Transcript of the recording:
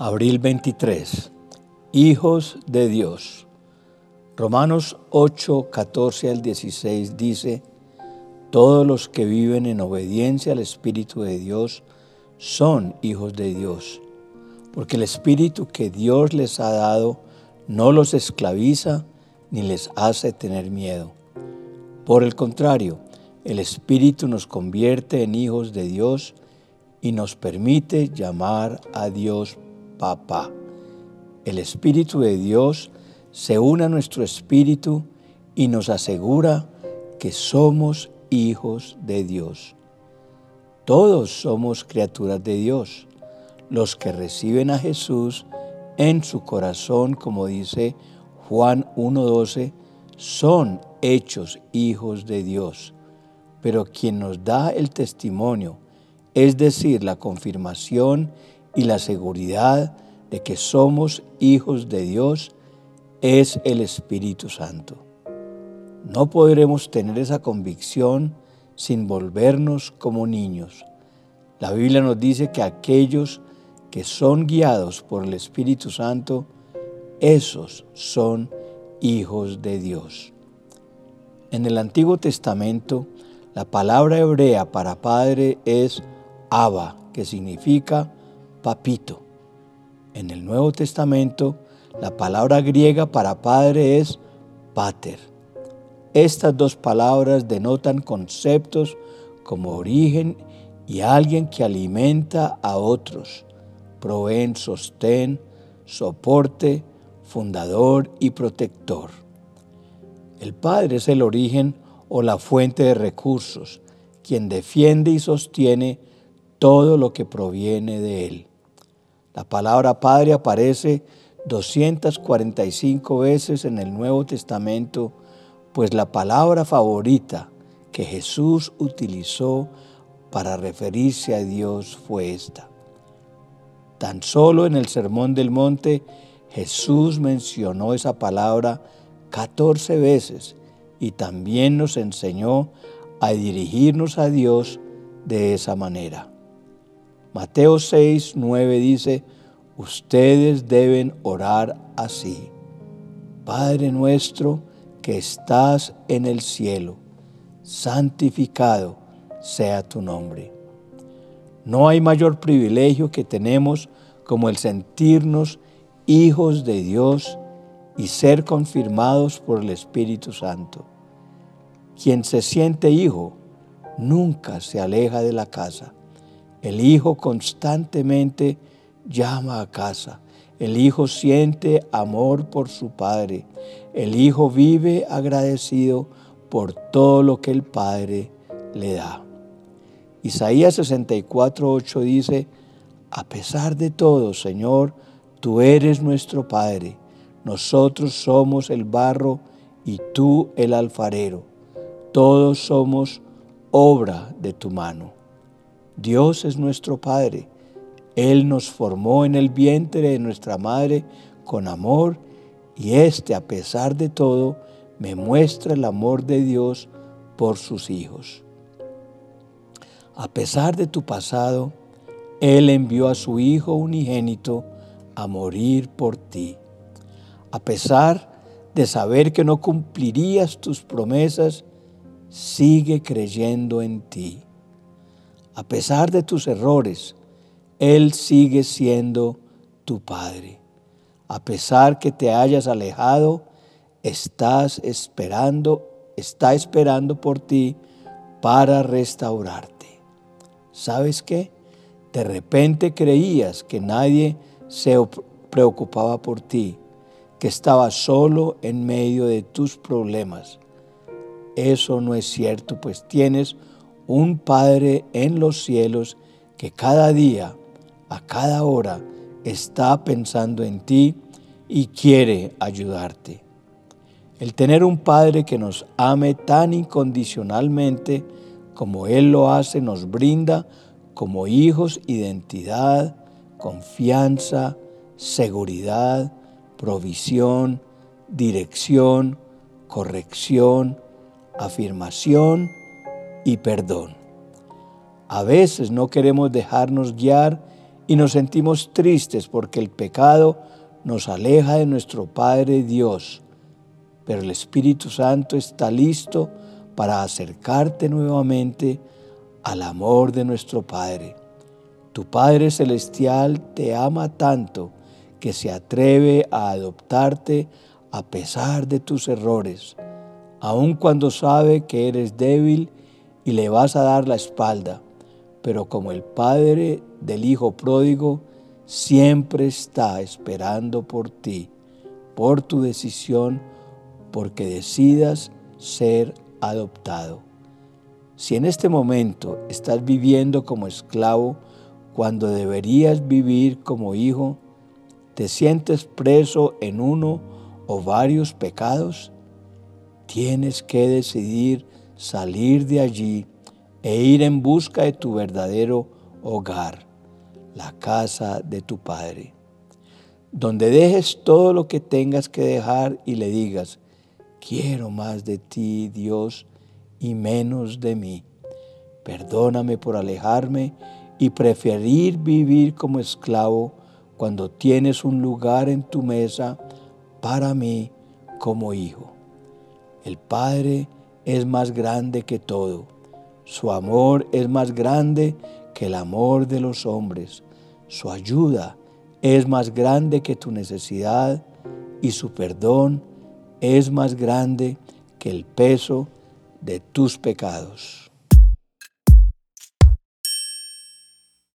Abril 23. Hijos de Dios. Romanos 8, 14 al 16 dice, Todos los que viven en obediencia al Espíritu de Dios son hijos de Dios, porque el Espíritu que Dios les ha dado no los esclaviza ni les hace tener miedo. Por el contrario, el Espíritu nos convierte en hijos de Dios y nos permite llamar a Dios Papá. El Espíritu de Dios se une a nuestro espíritu y nos asegura que somos hijos de Dios. Todos somos criaturas de Dios, los que reciben a Jesús en su corazón, como dice Juan 1.12, son hechos hijos de Dios. Pero quien nos da el testimonio, es decir, la confirmación y la seguridad de que somos hijos de Dios, es el Espíritu Santo. No podremos tener esa convicción sin volvernos como niños. La Biblia nos dice que aquellos que son guiados por el Espíritu Santo, esos son hijos de Dios. En el Antiguo Testamento, la palabra hebrea para padre es Abba, que significa papito. En el Nuevo Testamento, la palabra griega para padre es pater. Estas dos palabras denotan conceptos como origen y alguien que alimenta a otros, proveen sostén, soporte, fundador y protector. El Padre es el origen o la fuente de recursos, quien defiende y sostiene todo lo que proviene de Él. La palabra Padre aparece 245 veces en el Nuevo Testamento, pues la palabra favorita que Jesús utilizó para referirse a Dios fue esta. Tan solo en el Sermón del Monte Jesús mencionó esa palabra 14 veces y también nos enseñó a dirigirnos a Dios de esa manera. Mateo 6, 9 dice, ustedes deben orar así. Padre nuestro que estás en el cielo, santificado sea tu nombre. No hay mayor privilegio que tenemos como el sentirnos hijos de Dios y ser confirmados por el Espíritu Santo. Quien se siente hijo nunca se aleja de la casa el hijo constantemente llama a casa. El hijo siente amor por su padre. El hijo vive agradecido por todo lo que el padre le da. Isaías 64, dice, a pesar de todo, Señor, tú eres nuestro Padre. Nosotros somos el barro y tú el alfarero. Todos somos obra de tu mano. Dios es nuestro Padre. Él nos formó en el vientre de nuestra madre con amor y este, a pesar de todo, me muestra el amor de Dios por sus hijos. A pesar de tu pasado, Él envió a su Hijo unigénito a morir por ti. A pesar de saber que no cumplirías tus promesas, sigue creyendo en ti. A pesar de tus errores, Él sigue siendo tu Padre. A pesar que te hayas alejado, estás esperando, está esperando por ti para restaurarte. ¿Sabes qué? De repente creías que nadie se preocupaba por ti, que estabas solo en medio de tus problemas. Eso no es cierto, pues tienes un Padre en los cielos que cada día, a cada hora, está pensando en ti y quiere ayudarte. El tener un Padre que nos ame tan incondicionalmente como Él lo hace nos brinda como hijos identidad, confianza, seguridad, provisión, dirección, corrección, afirmación y perdón. A veces no queremos dejarnos guiar y nos sentimos tristes porque el pecado nos aleja de nuestro Padre Dios, pero el Espíritu Santo está listo para acercarte nuevamente al amor de nuestro Padre. Tu Padre Celestial te ama tanto que se atreve a adoptarte a pesar de tus errores, aun cuando sabe que eres débil y le vas a dar la espalda, pero como el Padre del Hijo pródigo, siempre está esperando por ti, por tu decisión, porque decidas ser adoptado. Si en este momento estás viviendo como esclavo, cuando deberías vivir como hijo, te sientes preso en uno o varios pecados, tienes que decidir salir de allí e ir en busca de tu verdadero hogar, la casa de tu Padre, donde dejes todo lo que tengas que dejar y le digas, quiero más de ti, Dios, y menos de mí. Perdóname por alejarme y preferir vivir como esclavo cuando tienes un lugar en tu mesa para mí como hijo. El Padre es más grande que todo. Su amor es más grande que el amor de los hombres. Su ayuda es más grande que tu necesidad y su perdón es más grande que el peso de tus pecados.